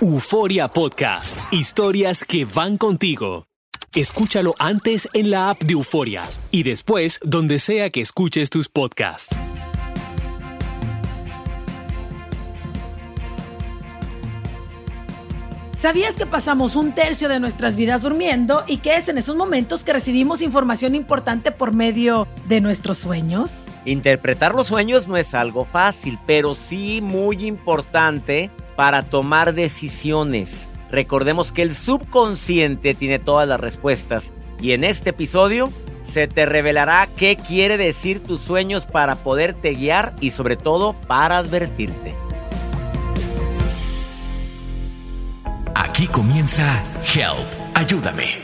Euforia Podcast. Historias que van contigo. Escúchalo antes en la app de Euforia y después donde sea que escuches tus podcasts. ¿Sabías que pasamos un tercio de nuestras vidas durmiendo y que es en esos momentos que recibimos información importante por medio de nuestros sueños? Interpretar los sueños no es algo fácil, pero sí muy importante para tomar decisiones. Recordemos que el subconsciente tiene todas las respuestas y en este episodio se te revelará qué quiere decir tus sueños para poderte guiar y sobre todo para advertirte. Aquí comienza Help, ayúdame.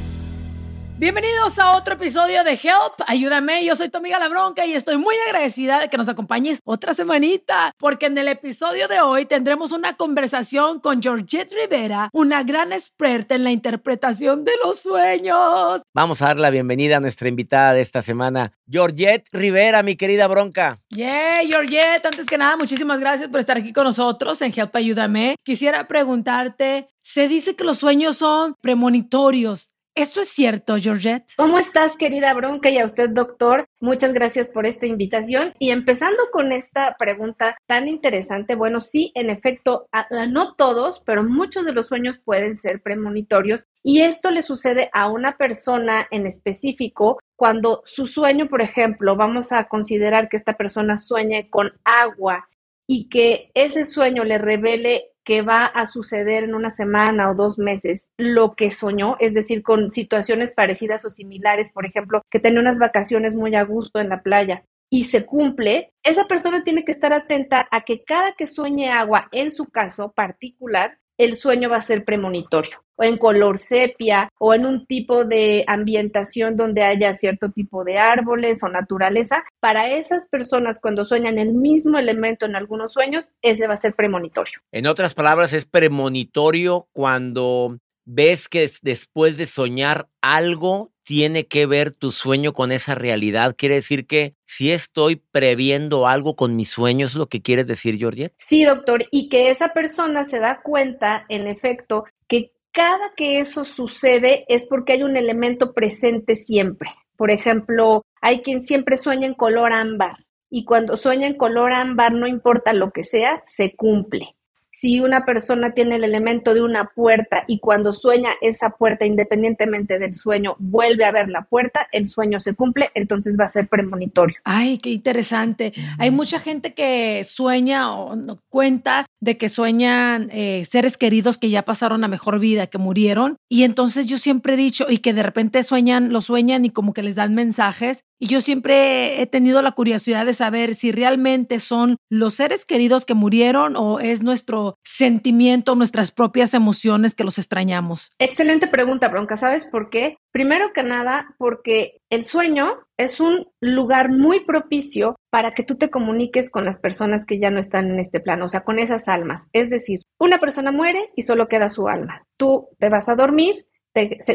Bienvenidos a otro episodio de Help, ayúdame, yo soy tu amiga La Bronca y estoy muy agradecida de que nos acompañes otra semanita, porque en el episodio de hoy tendremos una conversación con Georgette Rivera, una gran experta en la interpretación de los sueños. Vamos a dar la bienvenida a nuestra invitada de esta semana, Georgette Rivera, mi querida bronca. Yeah, Georgette, antes que nada, muchísimas gracias por estar aquí con nosotros en Help, ayúdame. Quisiera preguntarte, se dice que los sueños son premonitorios. ¿Esto es cierto, Georgette? ¿Cómo estás, querida Bronca? Y a usted, doctor, muchas gracias por esta invitación. Y empezando con esta pregunta tan interesante, bueno, sí, en efecto, no todos, pero muchos de los sueños pueden ser premonitorios. Y esto le sucede a una persona en específico cuando su sueño, por ejemplo, vamos a considerar que esta persona sueñe con agua y que ese sueño le revele que va a suceder en una semana o dos meses lo que soñó, es decir, con situaciones parecidas o similares, por ejemplo, que tenía unas vacaciones muy a gusto en la playa y se cumple, esa persona tiene que estar atenta a que cada que sueñe agua, en su caso particular, el sueño va a ser premonitorio, o en color sepia, o en un tipo de ambientación donde haya cierto tipo de árboles o naturaleza. Para esas personas, cuando sueñan el mismo elemento en algunos sueños, ese va a ser premonitorio. En otras palabras, es premonitorio cuando ves que es- después de soñar algo tiene que ver tu sueño con esa realidad. Quiere decir que si estoy previendo algo con mis sueños, ¿es lo que quieres decir, Georgette? Sí, doctor, y que esa persona se da cuenta, en efecto, que cada que eso sucede es porque hay un elemento presente siempre. Por ejemplo, hay quien siempre sueña en color ámbar y cuando sueña en color ámbar, no importa lo que sea, se cumple. Si una persona tiene el elemento de una puerta y cuando sueña esa puerta, independientemente del sueño, vuelve a ver la puerta, el sueño se cumple, entonces va a ser premonitorio. Ay, qué interesante. Hay mucha gente que sueña o no- cuenta de que sueñan eh, seres queridos que ya pasaron a mejor vida, que murieron. Y entonces yo siempre he dicho, y que de repente sueñan, lo sueñan y como que les dan mensajes. y yo siempre he tenido la curiosidad de saber si realmente son los seres queridos que murieron o es nuestro sentimiento, nuestras propias emociones que los extrañamos. Excelente pregunta, Bronca. ¿Sabes por qué? Primero que nada, porque el sueño es un lugar muy propicio para que tú te comuniques con las personas que ya no están en este plano, o sea, con esas almas. Es decir, una persona muere y solo queda su alma. Tú te vas a dormir,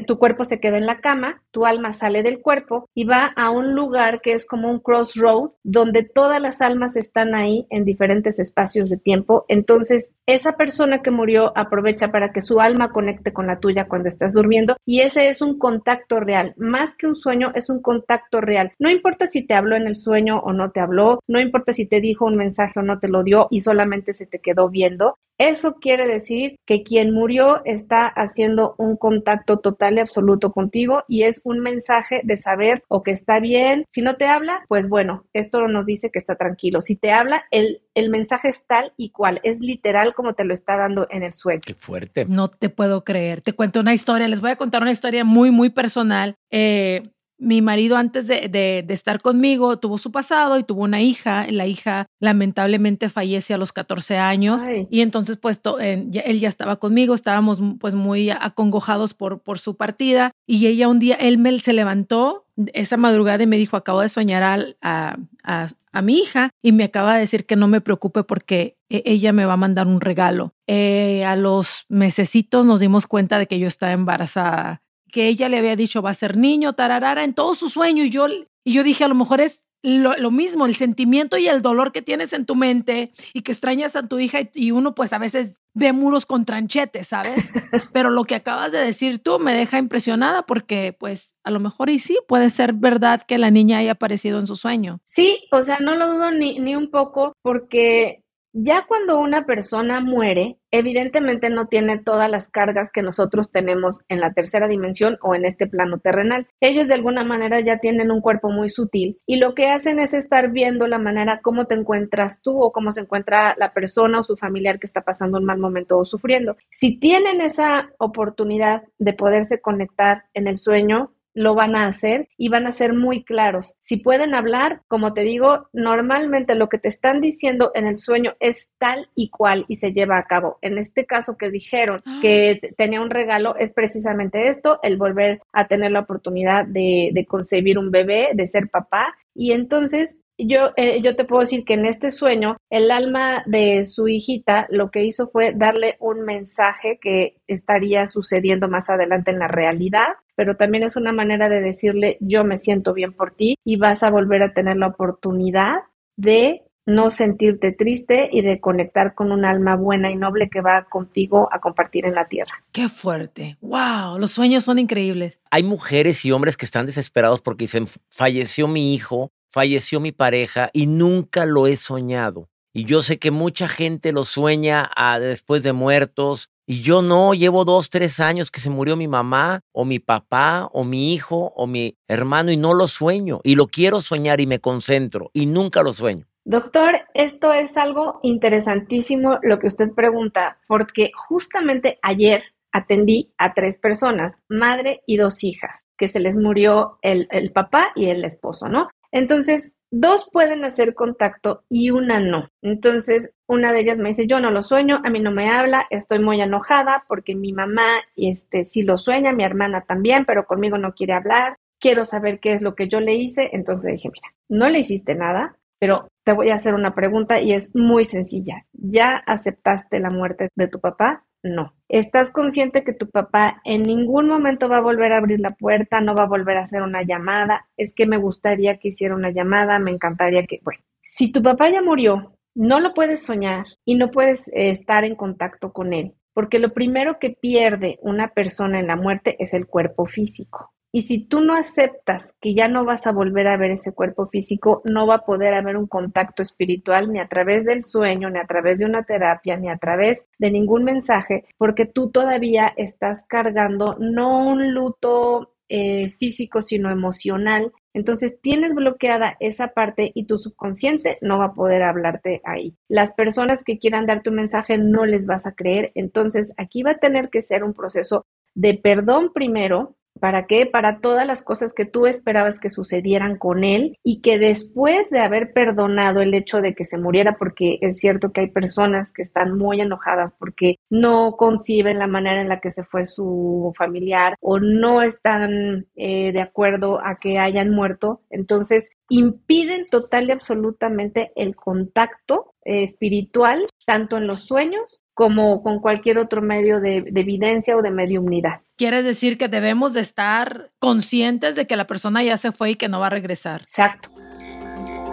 tu cuerpo se queda en la cama, tu alma sale del cuerpo y va a un lugar que es como un crossroad, donde todas las almas están ahí en diferentes espacios de tiempo. Entonces, esa persona que murió aprovecha para que su alma conecte con la tuya cuando estás durmiendo y ese es un contacto real. Más que un sueño, es un contacto real. No importa si te habló en el sueño o no te habló, no importa si te dijo un mensaje o no te lo dio y solamente se te quedó viendo. Eso quiere decir que quien murió está haciendo un contacto total y absoluto contigo y es un mensaje de saber o que está bien. Si no te habla, pues bueno, esto nos dice que está tranquilo. Si te habla, el, el mensaje es tal y cual, es literal como te lo está dando en el sueño. Qué fuerte. No te puedo creer. Te cuento una historia, les voy a contar una historia muy, muy personal. Eh, mi marido antes de, estar conmigo tuvo su pasado y tuvo una hija. La hija lamentablemente fallece a los 14 años y entonces pues él ya estaba conmigo, estábamos pues muy acongojados por, por su partida y ella un día, él me, se levantó esa madrugada me dijo, acabo de soñar a, a, mi hija y me acaba de decir que no me preocupe porque e, ella me va a mandar un regalo. Eh, a los mesecitos nos dimos cuenta de que yo estaba embarazada que ella le había dicho va a ser niño, tararara, en todo su sueño. Y yo, y yo dije, a lo mejor es lo, mismo, el sentimiento y el dolor que tienes en tu mente y que extrañas a tu hija y, uno pues a veces ve muros con tranchetes, ¿sabes? Pero lo que acabas de decir tú me deja impresionada porque pues a lo mejor y sí puede ser verdad que la niña haya aparecido en su sueño. Sí, o sea, no lo dudo ni, ni un poco porque ya cuando una persona muere, evidentemente no tiene todas las cargas que nosotros tenemos en la tercera dimensión o en este plano terrenal. Ellos de alguna manera ya tienen un cuerpo muy sutil y lo que hacen es estar viendo la manera cómo te encuentras tú o cómo se encuentra la persona o su familiar que está pasando un mal momento o sufriendo. Si tienen esa oportunidad de poderse conectar en el sueño, lo van a hacer y van a ser muy claros. Si pueden hablar, como te digo, normalmente lo que te están diciendo en el sueño es tal y cual y se lleva a cabo. En este caso que dijeron ah. que tenía un regalo es precisamente esto, el volver a tener la oportunidad de, de concebir un bebé, de ser papá. Y entonces yo, eh, yo te puedo decir que en este sueño, el alma de su hijita lo que hizo fue darle un mensaje que estaría sucediendo más adelante en la realidad, pero también es una manera de decirle, yo me siento bien por ti y vas a volver a tener la oportunidad de no sentirte triste y de conectar con un alma buena y noble que va contigo a compartir en la tierra. Qué fuerte. Wow, los sueños son increíbles. Hay mujeres y hombres que están desesperados porque dicen, falleció mi hijo falleció mi pareja y nunca lo he soñado. Y yo sé que mucha gente lo sueña ah, después de muertos. Y yo no, llevo dos, tres años que se murió mi mamá o mi papá o mi hijo o mi hermano y no lo sueño. Y lo quiero soñar y me concentro y nunca lo sueño. Doctor, esto es algo interesantísimo lo que usted pregunta, porque justamente ayer atendí a tres personas, madre y dos hijas, que se les murió el, el papá y el esposo, ¿no? Entonces, dos pueden hacer contacto y una no. Entonces, una de ellas me dice, yo no lo sueño, a mí no me habla, estoy muy enojada porque mi mamá este, sí lo sueña, mi hermana también, pero conmigo no quiere hablar, quiero saber qué es lo que yo le hice. Entonces dije, mira, no le hiciste nada, pero te voy a hacer una pregunta y es muy sencilla. ¿Ya aceptaste la muerte de tu papá? No. ¿Estás consciente que tu papá en ningún momento va a volver a abrir la puerta, no va a volver a hacer una llamada? Es que me gustaría que hiciera una llamada, me encantaría que... Bueno, si tu papá ya murió, no lo puedes soñar y no puedes eh, estar en contacto con él, porque lo primero que pierde una persona en la muerte es el cuerpo físico. Y si tú no aceptas que ya no vas a volver a ver ese cuerpo físico, no va a poder haber un contacto espiritual ni a través del sueño, ni a través de una terapia, ni a través de ningún mensaje, porque tú todavía estás cargando no un luto eh, físico, sino emocional. Entonces tienes bloqueada esa parte y tu subconsciente no va a poder hablarte ahí. Las personas que quieran dar tu mensaje no les vas a creer. Entonces aquí va a tener que ser un proceso de perdón primero ¿Para qué? Para todas las cosas que tú esperabas que sucedieran con él y que después de haber perdonado el hecho de que se muriera, porque es cierto que hay personas que están muy enojadas porque no conciben la manera en la que se fue su familiar o no están eh, de acuerdo a que hayan muerto, entonces impiden total y absolutamente el contacto eh, espiritual, tanto en los sueños como con cualquier otro medio de, de evidencia o de mediumnidad. Quiere decir que debemos de estar conscientes de que la persona ya se fue y que no va a regresar. Exacto.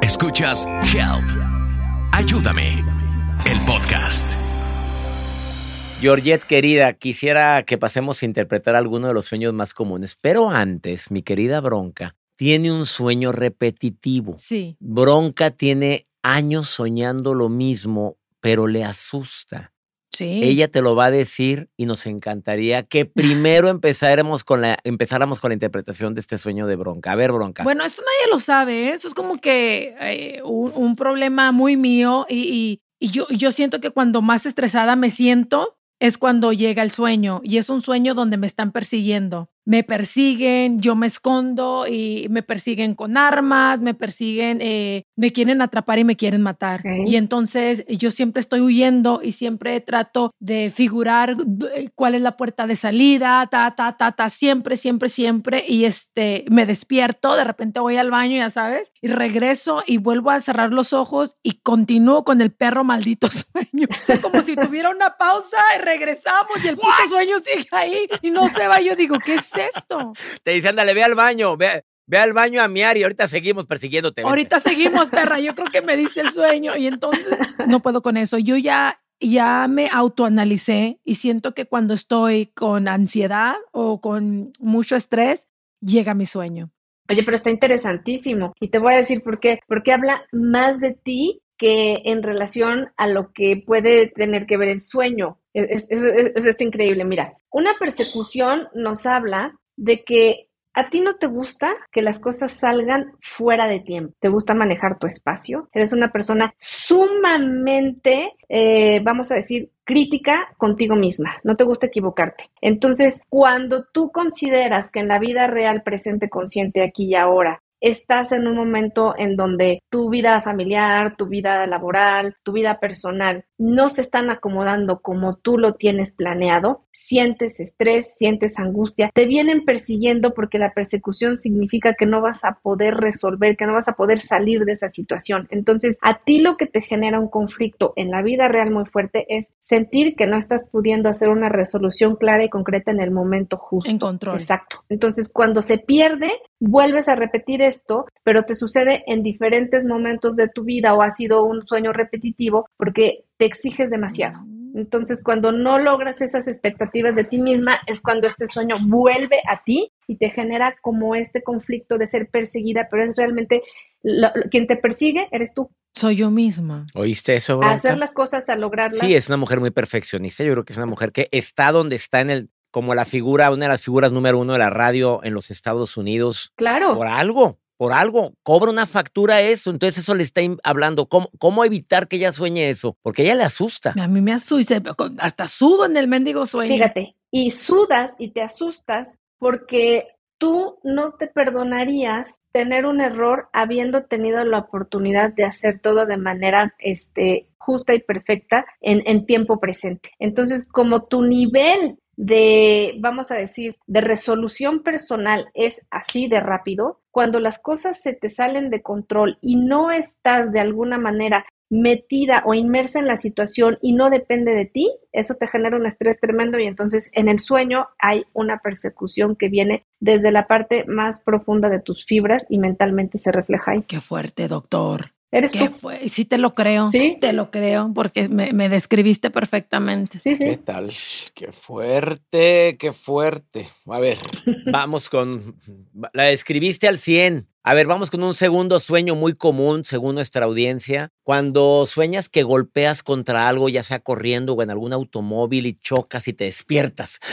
Escuchas Help. Ayúdame. El podcast. Georgette, querida, quisiera que pasemos a interpretar alguno de los sueños más comunes, pero antes, mi querida Bronca, tiene un sueño repetitivo. Sí. Bronca tiene años soñando lo mismo, pero le asusta. Sí. Ella te lo va a decir y nos encantaría que primero empezáramos con la, empezáramos con la interpretación de este sueño de bronca. A ver, bronca. Bueno, esto nadie lo sabe, ¿eh? Esto es como que eh, un, un problema muy mío y, y- y yo, yo siento que cuando más estresada me siento es cuando llega el sueño y es un sueño donde me están persiguiendo. Me persiguen, yo me escondo y me persiguen con armas, me persiguen, eh, me quieren atrapar y me quieren matar. Y entonces yo siempre estoy huyendo y siempre trato de figurar eh, cuál es la puerta de salida, ta, ta, ta, ta, siempre, siempre, siempre. Y este, me despierto, de repente voy al baño, ya sabes, y regreso y vuelvo a cerrar los ojos y continúo con el perro maldito sueño. O sea, como si tuviera una pausa y regresamos y el puto sueño sigue ahí y no se va. Yo digo, ¿qué es esto? Te dice, ándale, ve al baño, ve, ve al baño a miar y ahorita seguimos persiguiéndote. vente". Ahorita seguimos, perra. Yo creo que me dice el sueño y entonces no puedo con eso. Yo ya, ya me autoanalicé y siento que cuando estoy con ansiedad o con mucho estrés, llega mi sueño. Oye, pero está interesantísimo. Y te voy a decir por qué. Porque habla más de ti que en relación a lo que puede tener que ver el sueño. Es, es, increíble. Mira, una persecución nos habla de que a ti no te gusta que las cosas salgan fuera de tiempo. Te gusta manejar tu espacio. Eres una persona sumamente, eh, vamos a decir, crítica contigo misma. No te gusta equivocarte. Entonces, cuando tú consideras que en la vida real, presente, consciente, aquí y ahora, estás en un momento en donde tu vida familiar, tu vida laboral, tu vida personal no se están acomodando como tú lo tienes planeado, sientes estrés, sientes angustia, te vienen persiguiendo porque la persecución significa que no vas a poder resolver, que no vas a poder salir de esa situación. Entonces, a ti lo que te genera un conflicto en la vida real muy fuerte es sentir que no estás pudiendo hacer una resolución clara y concreta en el momento justo. En control. Exacto. Entonces, cuando se pierde, vuelves a repetir esto, pero te sucede en diferentes momentos de tu vida o ha sido un sueño repetitivo porque te exiges demasiado. Entonces, cuando no logras esas expectativas de ti misma, es cuando este sueño vuelve a ti y te genera como este conflicto de ser perseguida, pero es realmente lo- lo- quien te persigue, eres tú. Soy yo misma. ¿Oíste eso, A bronca? hacer las cosas, a lograrlas. Sí, es una mujer muy perfeccionista. Yo creo que es una mujer que está donde está en el, como la figura, una de las figuras número uno de la radio en los Estados Unidos. Claro. Por algo, por algo. Cobra una factura eso. Entonces eso le está hablando. ¿Cómo, cómo evitar que ella sueñe eso? Porque ella le asusta. A mí me asusta, hasta sudo en el mendigo sueño. Fíjate, y sudas y te asustas porque tú no te perdonarías tener un error habiendo tenido la oportunidad de hacer todo de manera este, justa y perfecta en, en tiempo presente. Entonces, como tu nivel de, vamos a decir, de resolución personal es así de rápido, cuando las cosas se te salen de control y no estás de alguna manera metida o inmersa en la situación y no depende de ti, eso te genera un estrés tremendo y entonces en el sueño hay una persecución que viene desde la parte más profunda de tus fibras y mentalmente se refleja ahí. Qué fuerte, doctor. ¿Eres ¿Qué tú? fue? Sí te lo creo. Sí. Te lo creo porque me, me describiste perfectamente. Sí, ¿Qué sí. tal? Qué fuerte, qué fuerte. A ver, vamos con... La describiste al 100. A ver, vamos con un segundo sueño muy común según nuestra audiencia. Cuando sueñas que golpeas contra algo, ya sea corriendo o en algún automóvil y chocas y te despiertas.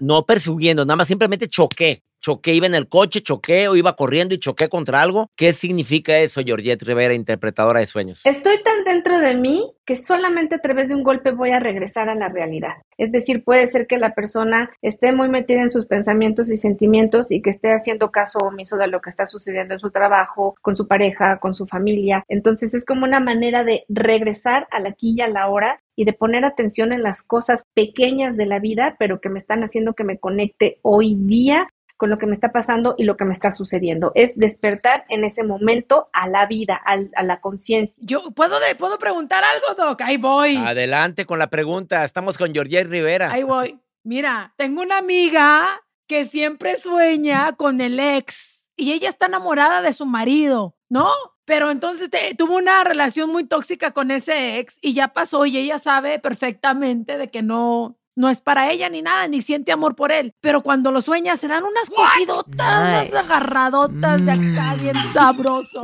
No persiguiendo, nada más simplemente choqué. Choqué, iba en el coche, choqué o iba corriendo y choqué contra algo. ¿Qué significa eso, Georgette Rivera, interpretadora de sueños? Estoy tan dentro de mí que solamente a través de un golpe voy a regresar a la realidad. Es decir, puede ser que la persona esté muy metida en sus pensamientos y sentimientos y que esté haciendo caso omiso de lo que está sucediendo en su trabajo, con su pareja, con su familia. Entonces es como una manera de regresar a la aquí y a la hora y de poner atención en las cosas pequeñas de la vida, pero que me están haciendo que me conecte hoy día con lo que me está pasando y lo que me está sucediendo. Es despertar en ese momento a la vida, a la conciencia. Yo puedo, puedo preguntar algo, Doc. Ahí voy. Adelante con la pregunta. Estamos con Georgette Rivera. Ahí voy. Mira, tengo una amiga que siempre sueña con el ex y ella está enamorada de su marido, ¿no? Pero entonces tuvo una relación muy tóxica con ese ex y ya pasó y ella sabe perfectamente de que no, no es para ella ni nada, ni siente amor por él. Pero cuando lo sueña, se dan unas cogidotas, unas agarradotas de acá, mm. bien sabroso.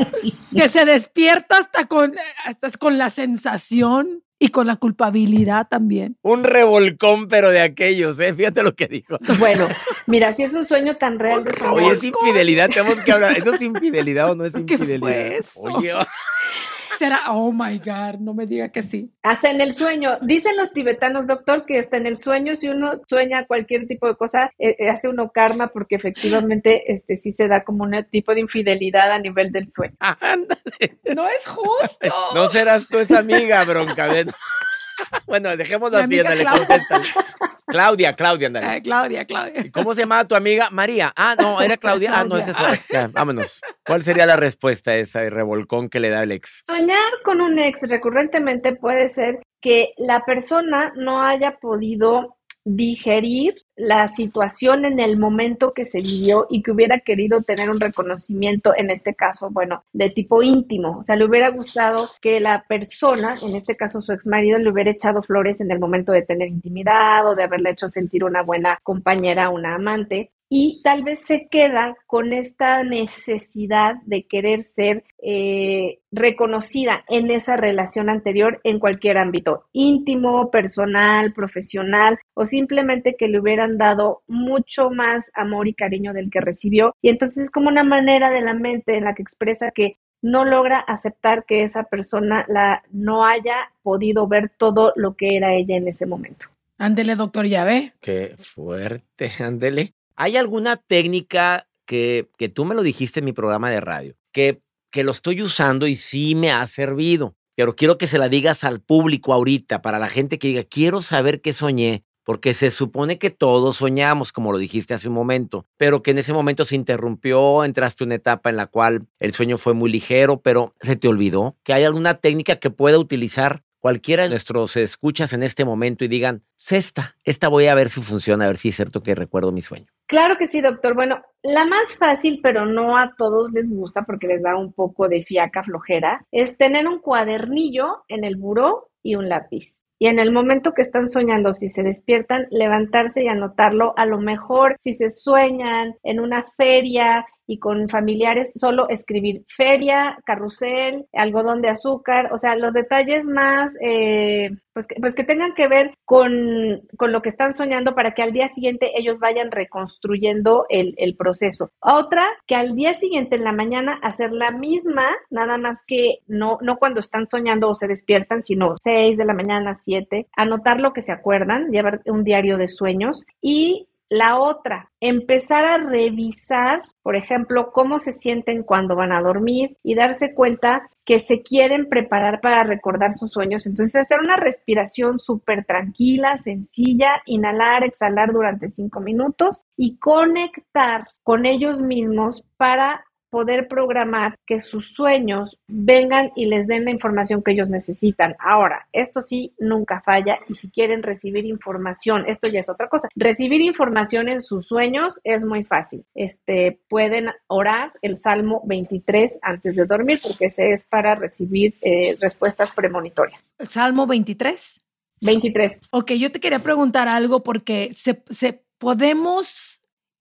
que se despierta hasta con, hasta con la sensación y con la culpabilidad también. Un revolcón, pero de aquellos, ¿eh? Fíjate lo que dijo. Bueno, mira, si es un sueño tan real. Oye, es infidelidad, tenemos que hablar. ¿Eso es infidelidad o no es infidelidad? ¿Qué fue Oye, será? Oh my God, no me diga que sí. Hasta en el sueño. Dicen los tibetanos, doctor, que hasta en el sueño, si uno sueña cualquier tipo de cosa, eh, eh, hace uno karma porque efectivamente este sí se da como un tipo de infidelidad a nivel del sueño. no es justo. No serás tú esa amiga, bronca. bueno, dejémoslo así, le contesta. Claudia, Claudia, andale. Claudia, Claudia. ¿Cómo se llamaba tu amiga? María. Ah, no, era Claudia. Ah, no, es eso. vámonos. ¿Cuál sería la respuesta a esa revolcón que le da el ex? Soñar con un ex recurrentemente puede ser que la persona no haya podido digerir la situación en el momento que se vivió y que hubiera querido tener un reconocimiento, en este caso, bueno, de tipo íntimo. O sea, le hubiera gustado que la persona, en este caso su ex marido, le hubiera echado flores en el momento de tener intimidad o de haberle hecho sentir una buena compañera, una amante y tal vez se queda con esta necesidad de querer ser eh, reconocida en esa relación anterior en cualquier ámbito, íntimo, personal, profesional o simplemente que le hubieran dado mucho más amor y cariño del que recibió. Y entonces es como una manera de la mente en la que expresa que no logra aceptar que esa persona la, no haya podido ver todo lo que era ella en ese momento. Ándele, doctor, ya ve. Qué fuerte, ándele. ¿Hay alguna técnica que, que tú me lo dijiste en mi programa de radio, que, que lo estoy usando y sí me ha servido? Pero quiero que se la digas al público ahorita, para la gente que diga, quiero saber qué soñé, porque se supone que todos soñamos, como lo dijiste hace un momento, pero que en ese momento se interrumpió, entraste en una etapa en la cual el sueño fue muy ligero, pero se te olvidó que hay alguna técnica que pueda utilizar cualquiera de nuestros escuchas en este momento y digan, esta, esta voy a ver si funciona, a ver si es cierto que recuerdo mi sueño. Claro que sí, doctor. Bueno, la más fácil, pero no a todos les gusta porque les da un poco de fiaca flojera, es tener un cuadernillo en el buró y un lápiz. Y en el momento que están soñando, si se despiertan, levantarse y anotarlo. A lo mejor, si se sueñan en una feria y con familiares solo escribir feria, carrusel, algodón de azúcar, o sea, los detalles más, eh, pues, que, pues que tengan que ver con, con, lo que están soñando para que al día siguiente ellos vayan reconstruyendo el, el proceso. Otra, que al día siguiente en la mañana hacer la misma, nada más que no, no cuando están soñando o se despiertan, sino 6 de la mañana, 7, anotar lo que se acuerdan, llevar un diario de sueños y la otra, empezar a revisar, por ejemplo, cómo se sienten cuando van a dormir y darse cuenta que se quieren preparar para recordar sus sueños. Entonces, hacer una respiración súper tranquila, sencilla, inhalar, exhalar durante cinco minutos y conectar con ellos mismos para poder programar que sus sueños vengan y les den la información que ellos necesitan. Ahora, esto sí nunca falla y si quieren recibir información, esto ya es otra cosa. Recibir información en sus sueños es muy fácil. Este, pueden orar el Salmo 23 antes de dormir porque ese es para recibir eh, respuestas premonitorias. Salmo 23. 23. Ok, yo te quería preguntar algo porque se, se podemos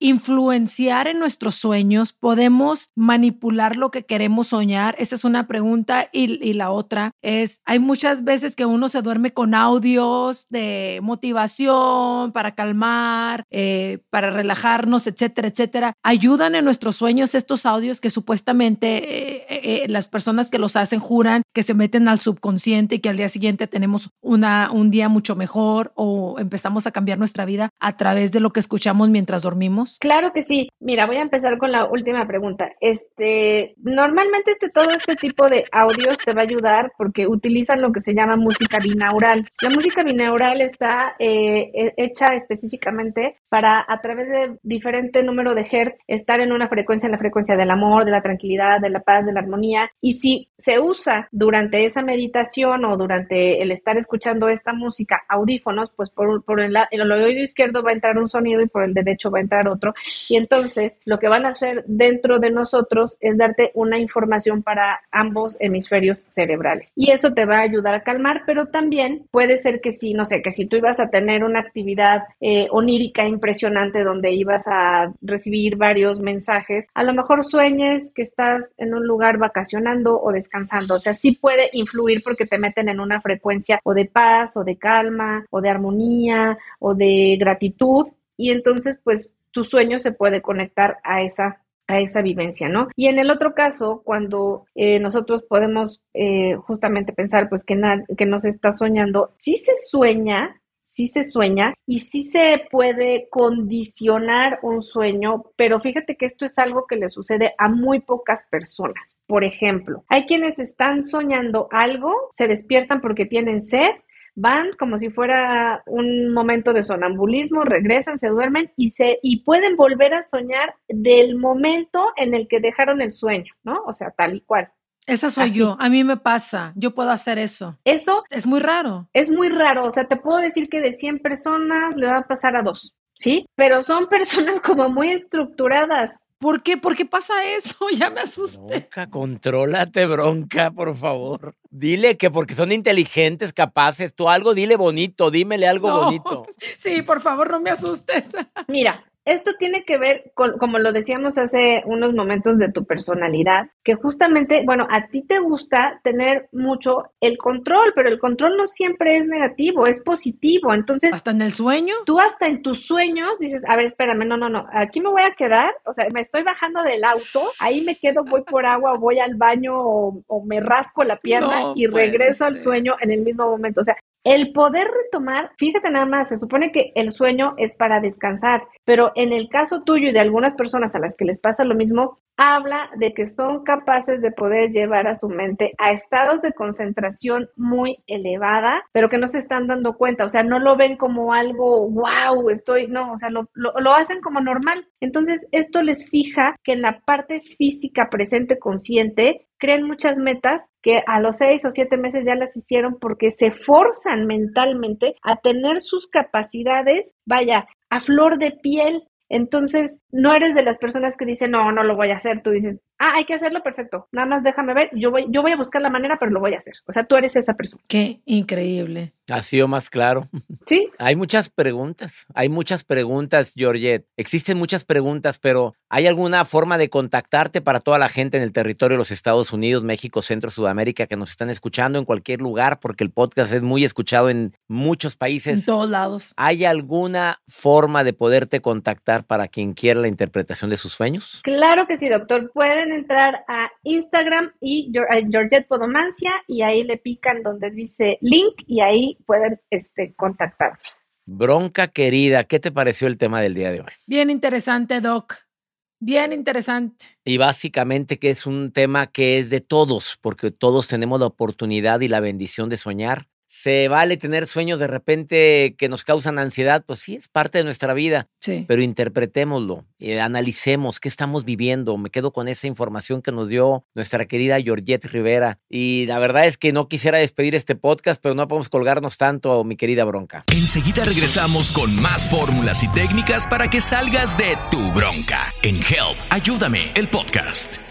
influenciar en nuestros sueños? ¿Podemos manipular lo que queremos soñar? Esa es una pregunta. Y, la otra es, hay muchas veces que uno se duerme con audios de motivación para calmar, eh, para relajarnos, etcétera, etcétera. ¿Ayudan en nuestros sueños estos audios que supuestamente eh, eh, las personas que los hacen juran que se meten al subconsciente y que al día siguiente tenemos una, un día mucho mejor o empezamos a cambiar nuestra vida a través de lo que escuchamos mientras dormimos? Claro que sí. Mira, voy a empezar con la última pregunta. Este, normalmente este, todo este tipo de audios te va a ayudar porque utilizan lo que se llama música binaural. La música binaural está eh, hecha específicamente para a través de diferente número de hertz estar en una frecuencia, en la frecuencia del amor, de la tranquilidad, de la paz, de la armonía. Y si se usa durante esa meditación o durante el estar escuchando esta música, audífonos, pues por, el oído izquierdo va a entrar un sonido y por el derecho va a entrar otro. Y entonces lo que van a hacer dentro de nosotros es darte una información para ambos hemisferios cerebrales. Y eso te va a ayudar a calmar, pero también puede ser que si, no sé, que si tú ibas a tener una actividad eh, onírica impresionante donde ibas a recibir varios mensajes, a lo mejor sueñes que estás en un lugar vacacionando o descansando. O sea, sí puede influir porque te meten en una frecuencia o de paz o de calma o de armonía o de gratitud y entonces pues tu sueño se puede conectar a esa a esa vivencia, ¿no? Y en el otro caso, cuando eh, nosotros podemos eh, justamente pensar, pues que, que nos está soñando, sí se sueña, sí se sueña y sí se puede condicionar un sueño, pero fíjate que esto es algo que le sucede a muy pocas personas. Por ejemplo, hay quienes están soñando algo, se despiertan porque tienen sed van como si fuera un momento de sonambulismo, regresan, se duermen y se y pueden volver a soñar del momento en el que dejaron el sueño, ¿no? O sea, tal y cual. Esa soy yo, a mí me pasa, yo puedo hacer eso. Eso es muy raro. Es muy raro, o sea, te puedo decir que de 100 personas le va a pasar a dos, ¿sí? Pero son personas como muy estructuradas. ¿Por qué? ¿Por qué pasa eso? Ya me asusté. Bronca, contrólate, bronca, por favor. Dile que porque son inteligentes, capaces, tú algo dile bonito, dímele algo bonito. Sí, por favor, no me asustes. Mira, esto tiene que ver con, como lo decíamos hace unos momentos, de tu personalidad, que justamente, bueno, a ti te gusta tener mucho el control, pero el control no siempre es negativo, es positivo. Entonces, hasta en el sueño, tú hasta en tus sueños dices, a ver, espérame, no, no, no, aquí me voy a quedar, o sea, me estoy bajando del auto, ahí me quedo, voy por agua, voy al baño o, me rasco la pierna y regreso al sueño en el mismo momento. O sea, el poder retomar, fíjate nada más, se supone que el sueño es para descansar, pero en el caso tuyo y de algunas personas a las que les pasa lo mismo, habla de que son capaces de poder llevar a su mente a estados de concentración muy elevada, pero que no se están dando cuenta, o sea, no lo ven como algo, wow, estoy, no, o sea, lo, lo, hacen como normal. Entonces, esto les fija que en la parte física presente consciente creen muchas metas que a los seis o siete meses ya las hicieron porque se forzan mentalmente a tener sus capacidades, vaya, a flor de piel. Entonces, no eres de las personas que dicen, no, no lo voy a hacer. Tú dices, ah, hay que hacerlo, perfecto. Nada más déjame ver, yo voy, yo voy a buscar la manera, pero lo voy a hacer. O sea, tú eres esa persona. Qué increíble. Ha sido más claro. Sí. Hay muchas preguntas, hay muchas preguntas, Georgette. Existen muchas preguntas, pero ¿hay alguna forma de contactarte para toda la gente en el territorio de los Estados Unidos, México, Centro, Sudamérica que nos están escuchando en cualquier lugar? Porque el podcast es muy escuchado en muchos países. En todos lados. ¿Hay alguna forma de poderte contactar para quien quiera la interpretación de sus sueños? Claro que sí, doctor. Pueden entrar a Instagram y Georgette Podomancia y ahí le pican donde dice link y ahí pueden este, contactar. Bronca querida, ¿qué te pareció el tema del día de hoy? Bien interesante, Doc. Bien interesante. Y básicamente que es un tema que es de todos, porque todos tenemos la oportunidad y la bendición de soñar se vale tener sueños de repente que nos causan ansiedad, pues sí, es parte de nuestra vida. Sí. Pero interpretémoslo, eh, analicemos qué estamos viviendo. Me quedo con esa información que nos dio nuestra querida Georgette Rivera. Y la verdad es que no quisiera despedir este podcast, pero no podemos colgarnos tanto, mi querida bronca. Enseguida regresamos con más fórmulas y técnicas para que salgas de tu bronca. En Help, ayúdame, el podcast.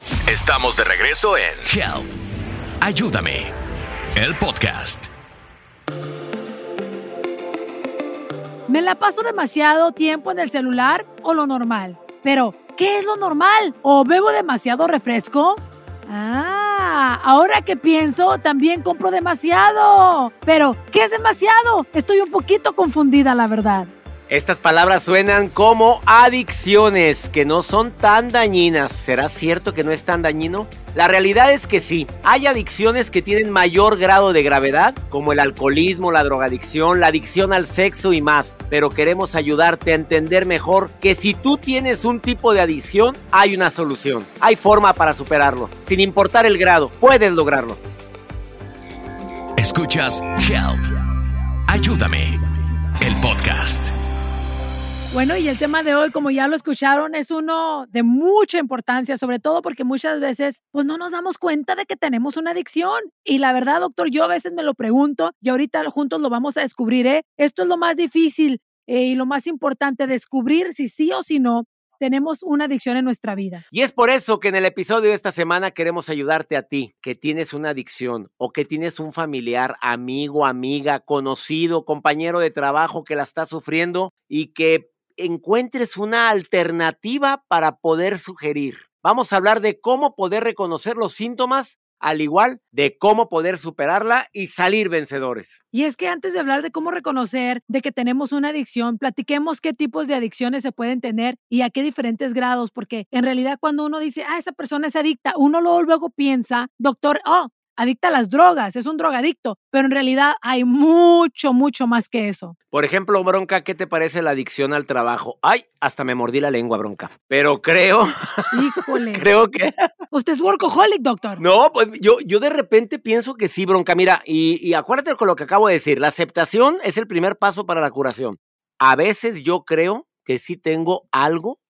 Estamos de regreso en Help. Ayúdame. El podcast. ¿Me la paso demasiado tiempo en el celular o lo normal? Pero, ¿qué es lo normal? ¿O bebo demasiado refresco? Ah, ahora que pienso, también compro demasiado. Pero, ¿qué es demasiado? Estoy un poquito confundida, la verdad. Estas palabras suenan como adicciones, que no son tan dañinas. ¿Será cierto que no es tan dañino? La realidad es que sí. Hay adicciones que tienen mayor grado de gravedad, como el alcoholismo, la drogadicción, la adicción al sexo y más. Pero queremos ayudarte a entender mejor que si tú tienes un tipo de adicción, hay una solución. Hay forma para superarlo. Sin importar el grado, puedes lograrlo. Escuchas Help. Ayúdame. El podcast. Bueno, y el tema de hoy, como ya lo escucharon, es uno de mucha importancia, sobre todo porque muchas veces pues no nos damos cuenta de que tenemos una adicción. Y la verdad, doctor, yo a veces me lo pregunto y ahorita juntos lo vamos a descubrir, ¿eh? Esto es lo más difícil eh, y lo más importante, descubrir si sí o si no tenemos una adicción en nuestra vida. Y es por eso que en el episodio de esta semana queremos ayudarte a ti, que tienes una adicción o que tienes un familiar, amigo, amiga, conocido, compañero de trabajo que la está sufriendo y que encuentres una alternativa para poder sugerir. Vamos a hablar de cómo poder reconocer los síntomas, al igual de cómo poder superarla y salir vencedores. Y es que antes de hablar de cómo reconocer de que tenemos una adicción, platiquemos qué tipos de adicciones se pueden tener y a qué diferentes grados, porque en realidad cuando uno dice, ah, esa persona es adicta, uno luego, luego piensa, doctor, oh, adicta a las drogas, es un drogadicto, pero en realidad hay mucho, mucho más que eso. Por ejemplo, Bronca, ¿qué te parece la adicción al trabajo? Ay, hasta me mordí la lengua, Bronca. Pero creo... Híjole. creo que... Usted es workaholic, doctor. No, pues yo, yo de repente pienso que sí, Bronca. Mira, y, y acuérdate con lo que acabo de decir, la aceptación es el primer paso para la curación. A veces yo creo que sí tengo algo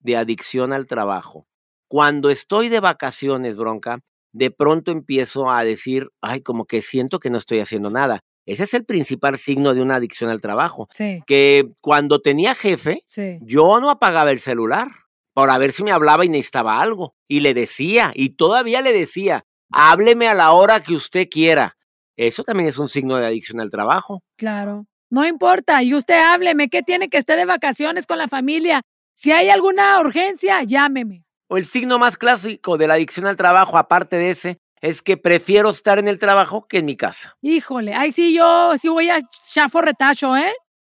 de adicción al trabajo. Cuando estoy de vacaciones, Bronca, de pronto empiezo a decir, ay, como que siento que no estoy haciendo nada. Ese es el principal signo de una adicción al trabajo. Sí. Que cuando tenía jefe, Sí. yo no apagaba el celular para ver si me hablaba y necesitaba algo. Y le decía, y todavía le decía, hábleme a la hora que usted quiera. Eso también es un signo de adicción al trabajo. Claro. No importa, y usted hábleme, ¿qué tiene que esté de vacaciones con la familia? Si hay alguna urgencia, llámeme. O el signo más clásico de la adicción al trabajo, aparte de ese, es que prefiero estar en el trabajo que en mi casa. Híjole, ay sí, yo sí voy a chafo retacho, ¿eh?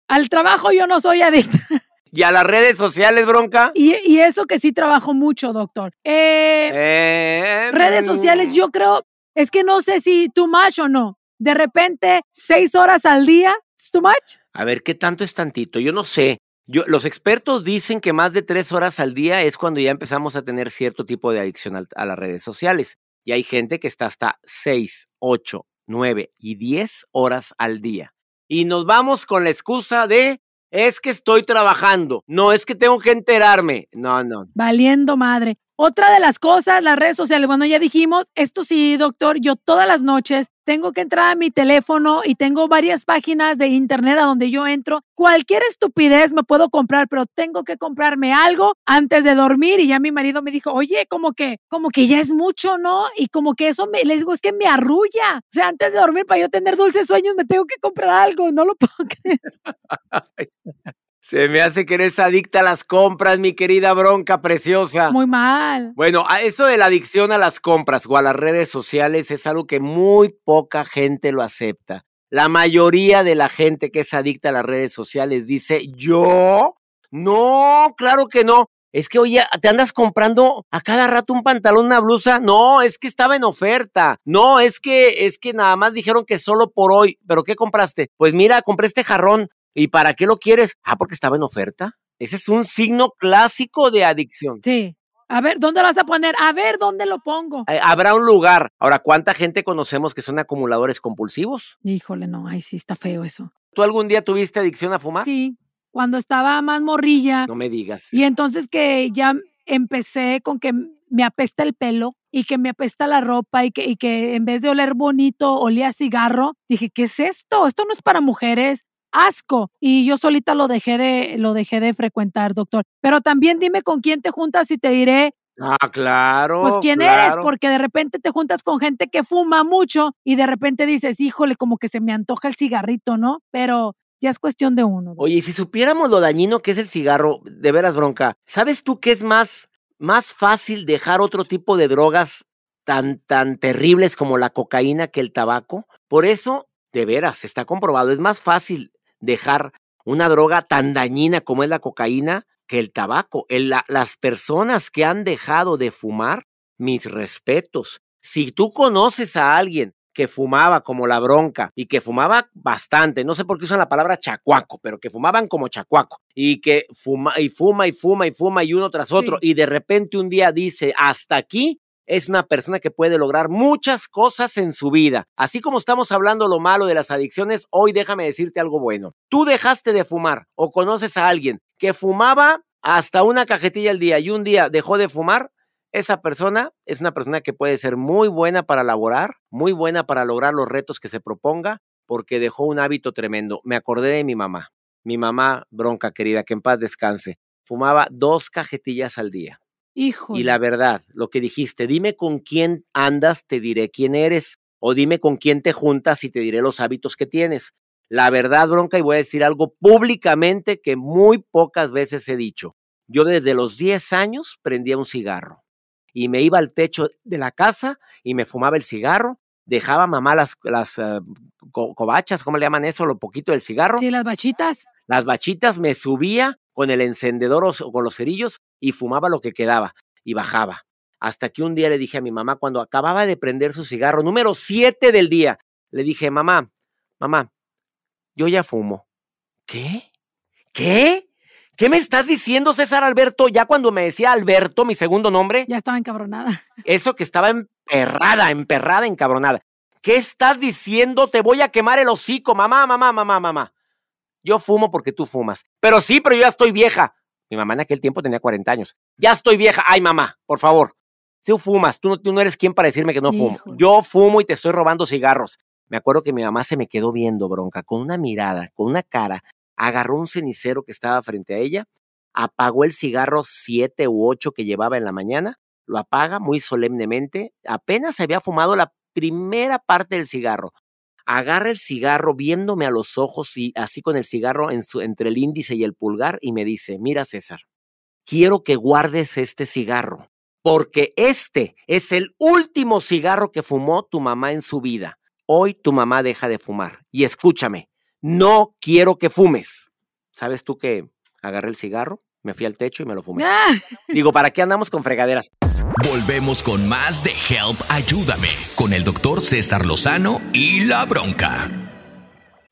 Al trabajo yo no soy adicta. Y a las redes sociales, bronca. Y, y eso que sí trabajo mucho, doctor. Eh, Eh, redes mm, sociales, yo creo, es que no sé si too much o no. De repente, seis horas al día, ¿es too much? A ver, ¿qué tanto es tantito? Yo no sé. Yo, los expertos dicen que más de tres horas al día es cuando ya empezamos a tener cierto tipo de adicción al- a las redes sociales. Y hay gente que está hasta seis, ocho, nueve y diez horas al día. Y nos vamos con la excusa de Es que estoy trabajando. No, es que tengo que enterarme. No, no. Valiendo madre. Otra de las cosas, las redes sociales, bueno, ya dijimos, esto sí, doctor, yo todas las noches tengo que entrar a mi teléfono y tengo varias páginas de internet a donde yo entro. Cualquier estupidez me puedo comprar, pero tengo que comprarme algo antes de dormir y ya mi marido me dijo, oye, como que, como que ya es mucho, ¿no? Y como que eso me, les digo, es que me arrulla. O sea, antes de dormir, para yo tener dulces sueños, me tengo que comprar algo, no lo puedo creer. Se me hace que eres adicta a las compras, mi querida bronca preciosa. Muy mal. Bueno, a eso de la adicción a las compras o a las redes sociales es algo que muy poca gente lo acepta. La mayoría de la gente que es adicta a las redes sociales dice, ¿yo? No, claro que no. Es que, oye, ¿te andas comprando a cada rato un pantalón, una blusa? No, es que estaba en oferta. No, es que, es que nada más dijeron que solo por hoy. ¿Pero qué compraste? Pues mira, compré este jarrón. ¿Y para qué lo quieres? Ah, porque estaba en oferta. Ese es un signo clásico de adicción. Sí. A ver, ¿dónde lo vas a poner? A ver, ¿dónde lo pongo? Eh, habrá un lugar. Ahora, ¿cuánta gente conocemos que son acumuladores compulsivos? Híjole, no, ay, sí, está feo eso. ¿Tú algún día tuviste adicción a fumar? Sí, cuando estaba más morrilla. No me digas. Y entonces que ya empecé con que me apesta el pelo y que me apesta la ropa y que, y que en vez de oler bonito olía cigarro, dije, ¿qué es esto? Esto no es para mujeres asco y yo solita lo dejé de lo dejé de frecuentar, doctor. Pero también dime con quién te juntas y te diré Ah, claro. Pues quién eres, porque de repente te juntas con gente que fuma mucho y de repente dices, híjole, como que se me antoja el cigarrito, ¿no? Pero ya es cuestión de uno. Oye, si supiéramos lo dañino que es el cigarro, de veras bronca, ¿sabes tú qué es más, más fácil dejar otro tipo de drogas tan, tan terribles como la cocaína que el tabaco? Por eso, de veras, está comprobado, es más fácil dejar una droga tan dañina como es la cocaína que el tabaco. las personas que han dejado de fumar, mis respetos. Si tú conoces a alguien que fumaba como la bronca y que fumaba bastante, no sé por qué usan la palabra chacuaco, pero que fumaban como chacuaco y que fuma y fuma y fuma y fuma y uno tras otro y de repente un día dice, hasta aquí, es una persona que puede lograr muchas cosas en su vida. Así como estamos hablando lo malo de las adicciones, hoy déjame decirte algo bueno. Tú dejaste de fumar o conoces a alguien que fumaba hasta una cajetilla al día y un día dejó de fumar, esa persona es una persona que puede ser muy buena para laborar, muy buena para lograr los retos que se proponga, porque dejó un hábito tremendo. Me acordé de mi mamá, mi mamá bronca querida, que en paz descanse, fumaba dos cajetillas al día. Hijo. Y la verdad, lo que dijiste, dime con quién andas, te diré quién eres. O dime con quién te juntas y te diré los hábitos que tienes. La verdad, bronca, y voy a decir algo públicamente que muy pocas veces he dicho. Yo desde los 10 años prendía un cigarro y me iba al techo de la casa y me fumaba el cigarro, dejaba mamá las, las uh, cobachas, ¿cómo le llaman eso? Lo poquito del cigarro. Sí, las bachitas. Las bachitas me subía con el encendedor o con los cerillos y fumaba lo que quedaba y bajaba. Hasta que un día le dije a mi mamá, cuando acababa de prender su cigarro, número 7 del día, le dije, mamá, mamá, yo ya fumo. ¿Qué? ¿Qué? ¿Qué me estás diciendo, César Alberto? Ya cuando me decía Alberto, mi segundo nombre. Ya estaba encabronada. Eso que estaba emperrada, emperrada, encabronada. ¿Qué estás diciendo? Te voy a quemar el hocico, mamá, mamá, mamá, mamá. Yo fumo porque tú fumas. Pero sí, pero yo ya estoy vieja. Mi mamá en aquel tiempo tenía 40 años. Ya estoy vieja. Ay, mamá, por favor. Tú fumas, tú no, tú no eres quien para decirme que no fumo. Yo fumo y te estoy robando cigarros. Me acuerdo que mi mamá se me quedó viendo, bronca, con una mirada, con una cara. Agarró un cenicero que estaba frente a ella, apagó el cigarro siete u ocho que llevaba en la mañana, lo apaga muy solemnemente. Apenas había fumado la primera parte del cigarro agarra el cigarro viéndome a los ojos y así con el cigarro entre el índice y el pulgar y me dice, mira César, quiero que guardes este cigarro, porque este es el último cigarro que fumó tu mamá en su vida. Hoy tu mamá deja de fumar. Y escúchame, no quiero que fumes. ¿Sabes tú que agarré el cigarro, me fui al techo y me lo fumé? Ah. Digo, ¿para qué andamos con fregaderas? Volvemos con más de Help Ayúdame con el doctor César Lozano y la bronca.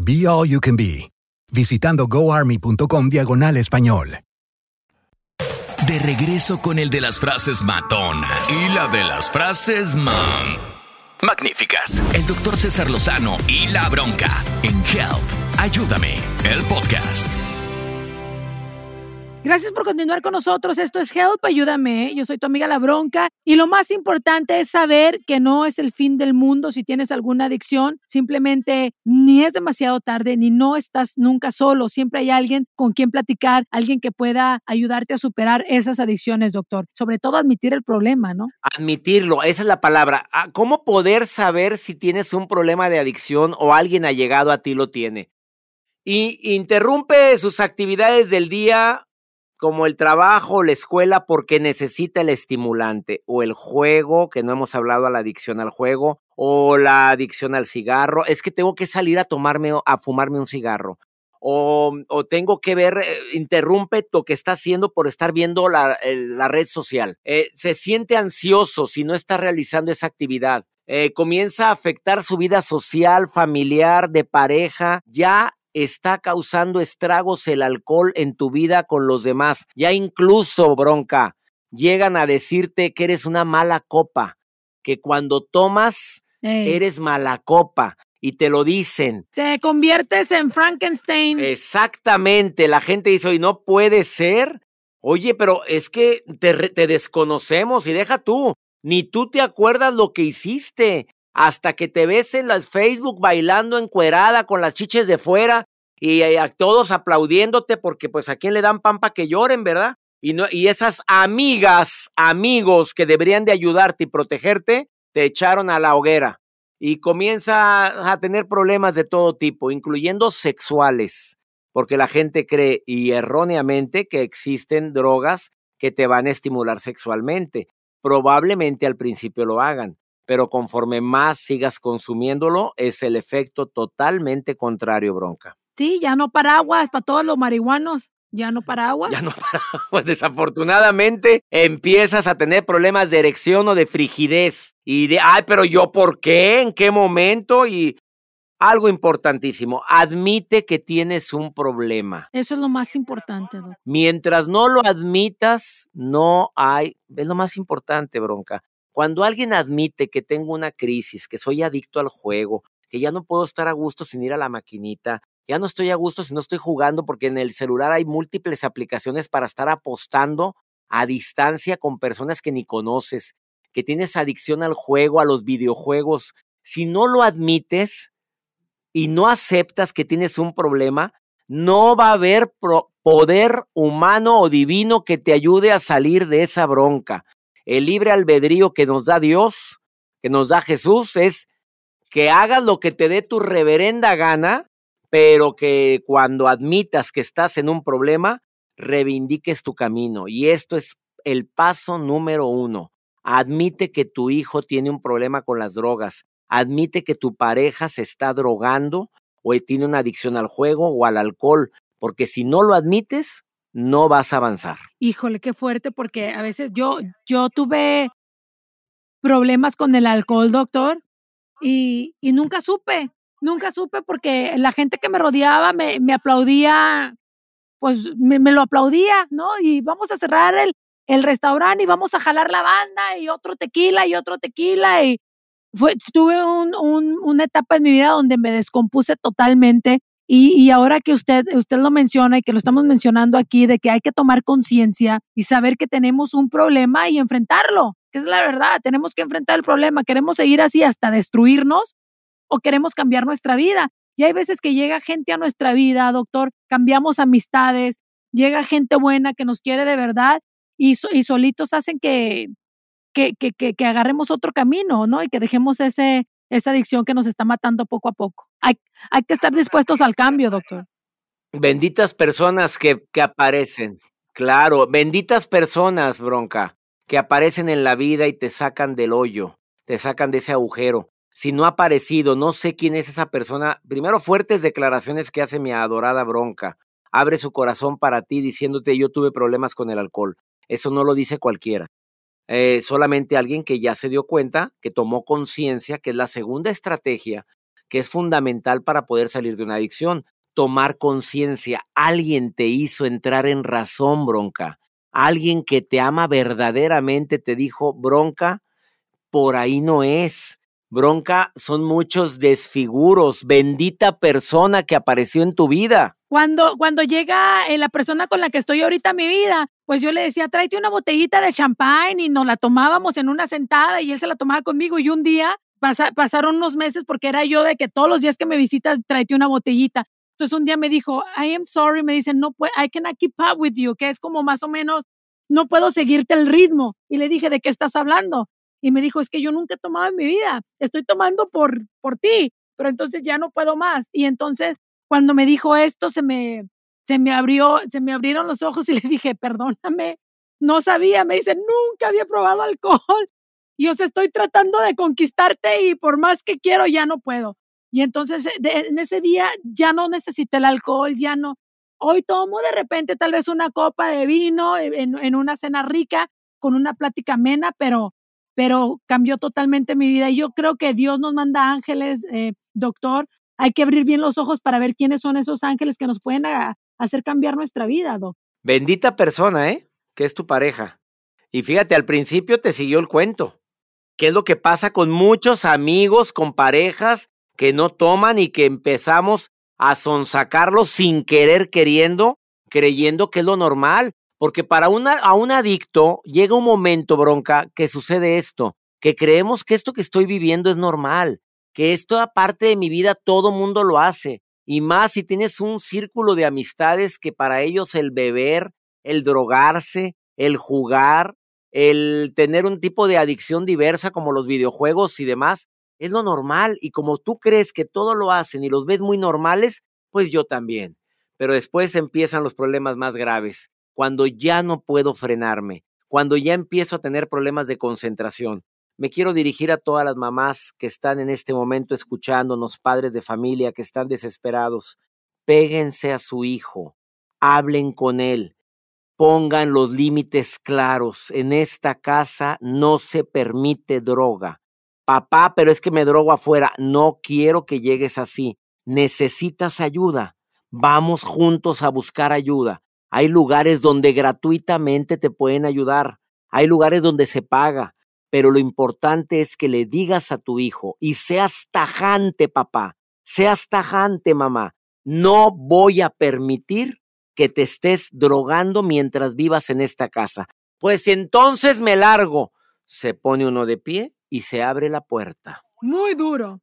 Be All You Can Be, visitando goarmy.com diagonal español. De regreso con el de las frases matonas y la de las frases man. Magníficas. El doctor César Lozano y la bronca en Help. Ayúdame, el podcast. Gracias por continuar con nosotros. Esto es Help, ayúdame. Yo soy tu amiga La Bronca. Y lo más importante es saber que no es el fin del mundo si tienes alguna adicción. Simplemente ni es demasiado tarde, ni no estás nunca solo. Siempre hay alguien con quien platicar, alguien que pueda ayudarte a superar esas adicciones, doctor. Sobre todo admitir el problema, ¿no? Admitirlo, esa es la palabra. Ah, ¿Cómo poder saber si tienes un problema de adicción o alguien ha llegado a ti lo tiene? Y interrumpe sus actividades del día como el trabajo, la escuela, porque necesita el estimulante, o el juego, que no hemos hablado a la adicción al juego, o la adicción al cigarro, es que tengo que salir a tomarme, a fumarme un cigarro. O, o tengo que ver, eh, interrumpe lo que está haciendo por estar viendo la, la red social. Eh, se siente ansioso si no está realizando esa actividad. Eh, comienza a afectar su vida social, familiar, de pareja. Ya está causando estragos el alcohol en tu vida con los demás. Ya incluso, bronca, llegan a decirte que eres una mala copa, que cuando tomas Ey. eres mala copa y te lo dicen. Te conviertes en Frankenstein. Exactamente, la gente dice, oye, no puede ser. Oye, pero es que te desconocemos y deja tú, ni tú te acuerdas lo que hiciste hasta que te ves en las Facebook bailando encuerada con las chiches de fuera y eh, a todos aplaudiéndote porque pues a quién le dan pan pa' que lloren, ¿verdad? Y, no, y esas amigas, amigos que deberían de ayudarte y protegerte, te echaron a la hoguera y comienza a tener problemas de todo tipo, incluyendo sexuales, porque la gente cree y erróneamente que existen drogas que te van a estimular sexualmente. Probablemente al principio lo hagan, pero conforme más sigas consumiéndolo, es el efecto totalmente contrario, bronca. Sí, ya no paraguas para todos los marihuanos. Ya no paraguas. Ya no Pues desafortunadamente empiezas a tener problemas de erección o de frigidez. Y de, ay, pero yo, ¿por qué? ¿En qué momento? Y algo importantísimo, admite que tienes un problema. Eso es lo más importante, doctor. Mientras no lo admitas, no hay, es lo más importante, bronca. Cuando alguien admite que tengo una crisis, que soy adicto al juego, que ya no puedo estar a gusto sin ir a la maquinita, ya no estoy a gusto si no estoy jugando porque en el celular hay múltiples aplicaciones para estar apostando a distancia con personas que ni conoces, que tienes adicción al juego, a los videojuegos. Si no lo admites y no aceptas que tienes un problema, no va a haber poder humano o divino que te ayude a salir de esa bronca. El libre albedrío que nos da Dios, que nos da Jesús, es que hagas lo que te dé tu reverenda gana, pero que cuando admitas que estás en un problema, reivindiques tu camino. Y esto es el paso número uno. Admite que tu hijo tiene un problema con las drogas. Admite que tu pareja se está drogando o tiene una adicción al juego o al alcohol, porque si no lo admites, no vas a avanzar. Híjole, qué fuerte, porque a veces yo, yo tuve problemas con el alcohol, doctor, y, y nunca supe, nunca supe porque la gente que me rodeaba me, me aplaudía, pues me, me, lo aplaudía, ¿no? Y vamos a cerrar el, el restaurante y vamos a jalar la banda y otro tequila y otro tequila y fue, tuve un, un, una etapa en mi vida donde me descompuse totalmente y, ahora que usted, usted lo menciona y que lo estamos mencionando aquí, de que hay que tomar conciencia y saber que tenemos un problema y enfrentarlo, que es la verdad, tenemos que enfrentar el problema, queremos seguir así hasta destruirnos o queremos cambiar nuestra vida. Y hay veces que llega gente a nuestra vida, doctor, cambiamos amistades, llega gente buena que nos quiere de verdad y, y solitos hacen que, que, que, que, agarremos otro camino, ¿no? Y que dejemos ese, esa adicción que nos está matando poco a poco. Hay, hay que estar dispuestos al cambio, doctor. Benditas personas que, que aparecen. Claro, benditas personas, bronca, que aparecen en la vida y te sacan del hoyo, te sacan de ese agujero. Si no ha aparecido, no sé quién es esa persona. Primero, fuertes declaraciones que hace mi adorada bronca. Abre su corazón para ti diciéndote yo tuve problemas con el alcohol. Eso no lo dice cualquiera. Eh, solamente alguien que ya se dio cuenta, que tomó conciencia, que es la segunda estrategia, que es fundamental para poder salir de una adicción. Tomar conciencia. Alguien te hizo entrar en razón, bronca. Alguien que te ama verdaderamente te dijo, bronca, por ahí no es. Bronca, son muchos desfiguros. Bendita persona que apareció en tu vida. Cuando, cuando llega eh, la persona con la que estoy ahorita en mi vida, pues yo le decía, tráete una botellita de champán y nos la tomábamos en una sentada y él se la tomaba conmigo y un día pasaron unos meses porque era yo de que todos los días que me visitas tráete una botellita. Entonces un día me dijo, I am sorry, me dice, no, I cannot keep up with you, que es como más o menos, no puedo seguirte el ritmo. Y le dije, ¿de qué estás hablando? Y me dijo, es que yo nunca he tomado en mi vida, estoy tomando por, por ti, pero entonces ya no puedo más. Y entonces cuando me dijo esto, se me, se me abrió, se me abrieron los ojos y le dije, perdóname, no sabía, me dice, nunca había probado alcohol. Y os estoy tratando de conquistarte y por más que quiero, ya no puedo. Y entonces eh, en ese día ya no necesité el alcohol, ya no. Hoy tomo de repente tal vez una copa de vino en, en una cena rica con una plática amena, pero, pero cambió totalmente mi vida. Y yo creo que Dios nos manda ángeles, eh, doctor, hay que abrir bien los ojos para ver quiénes son esos ángeles que nos pueden hacer cambiar nuestra vida, Doc. Bendita persona, ¿eh? Que es tu pareja. Y fíjate, al principio te siguió el cuento. ¿Qué es lo que pasa con muchos amigos, con parejas que no toman y que empezamos a sonsacarlos sin querer queriendo, creyendo que es lo normal? Porque para una, a un adicto llega un momento, bronca, que sucede esto, que creemos que esto que estoy viviendo es normal, que esto aparte de mi vida todo mundo lo hace. Y más si tienes un círculo de amistades que para ellos el beber, el drogarse, el jugar, el tener un tipo de adicción diversa como los videojuegos y demás, es lo normal. Y como tú crees que todo lo hacen y los ves muy normales, pues yo también. Pero después empiezan los problemas más graves, cuando ya no puedo frenarme, cuando ya empiezo a tener problemas de concentración, me quiero dirigir a todas las mamás que están en este momento escuchándonos, padres de familia que están desesperados. Péguense a su hijo, hablen con él, pongan los límites claros. En esta casa no se permite droga. Papá, pero es que me drogo afuera. No quiero que llegues así. Necesitas ayuda. Vamos juntos a buscar ayuda. Hay lugares donde gratuitamente te pueden ayudar. Hay lugares donde se paga pero lo importante es que le digas a tu hijo y seas tajante, papá, seas tajante, mamá. No voy a permitir que te estés drogando mientras vivas en esta casa. Pues entonces me largo. Se pone uno de pie y se abre la puerta. Muy duro,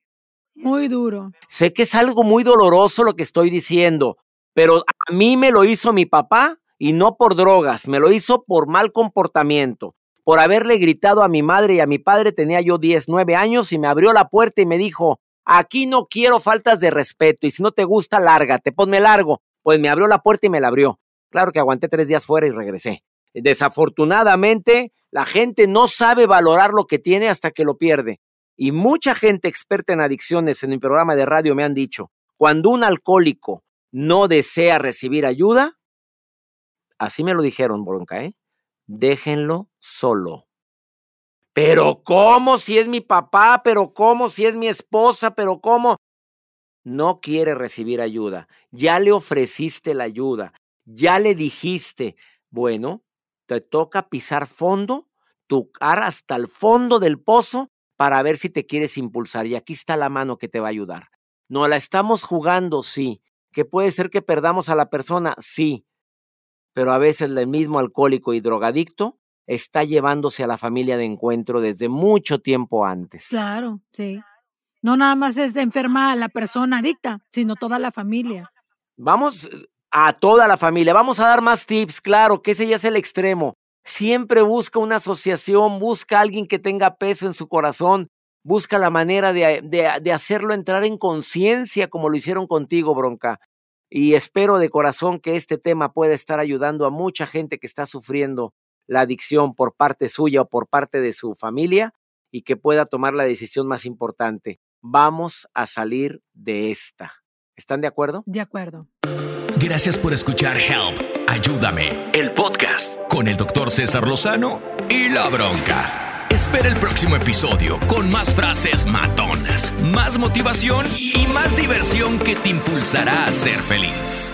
muy duro. Sé que es algo muy doloroso lo que estoy diciendo, pero a mí me lo hizo mi papá y no por drogas, me lo hizo por mal comportamiento por haberle gritado a mi madre y a mi padre. Tenía yo 10, 9 años y me abrió la puerta y me dijo, aquí no quiero faltas de respeto y si no te gusta, lárgate, ponme largo. Pues me abrió la puerta y me la abrió. Claro que aguanté tres días fuera y regresé. Desafortunadamente, la gente no sabe valorar lo que tiene hasta que lo pierde. Y mucha gente experta en adicciones en mi programa de radio me han dicho, cuando un alcohólico no desea recibir ayuda, así me lo dijeron, bronca, ¿eh? Déjenlo solo. Pero ¿cómo si es mi papá? Pero ¿cómo si es mi esposa? Pero ¿cómo? No quiere recibir ayuda. Ya le ofreciste la ayuda. Ya le dijiste, bueno, te toca pisar fondo, tu cara hasta el fondo del pozo para ver si te quieres impulsar. Y aquí está la mano que te va a ayudar. No la estamos jugando, sí. Que puede ser que perdamos a la persona, sí. Pero a veces el mismo alcohólico y drogadicto está llevándose a la familia de encuentro desde mucho tiempo antes. Claro, sí. No nada más es de enferma a la persona adicta, sino toda la familia. Vamos eh, a toda la familia, vamos a dar más tips, claro, que ese ya es el extremo. Siempre busca una asociación, busca a alguien que tenga peso en su corazón, busca la manera de, de, de hacerlo entrar en conciencia como lo hicieron contigo, Bronca. Y espero de corazón que este tema pueda estar ayudando a mucha gente que está sufriendo la adicción por parte suya o por parte de su familia y que pueda tomar la decisión más importante. Vamos a salir de esta. ¿Están de acuerdo? De acuerdo. Gracias por escuchar Help, Ayúdame, el podcast con el doctor César Lozano y la bronca. Espera el próximo episodio con más frases matonas, más motivación y más diversión que te impulsará a ser feliz.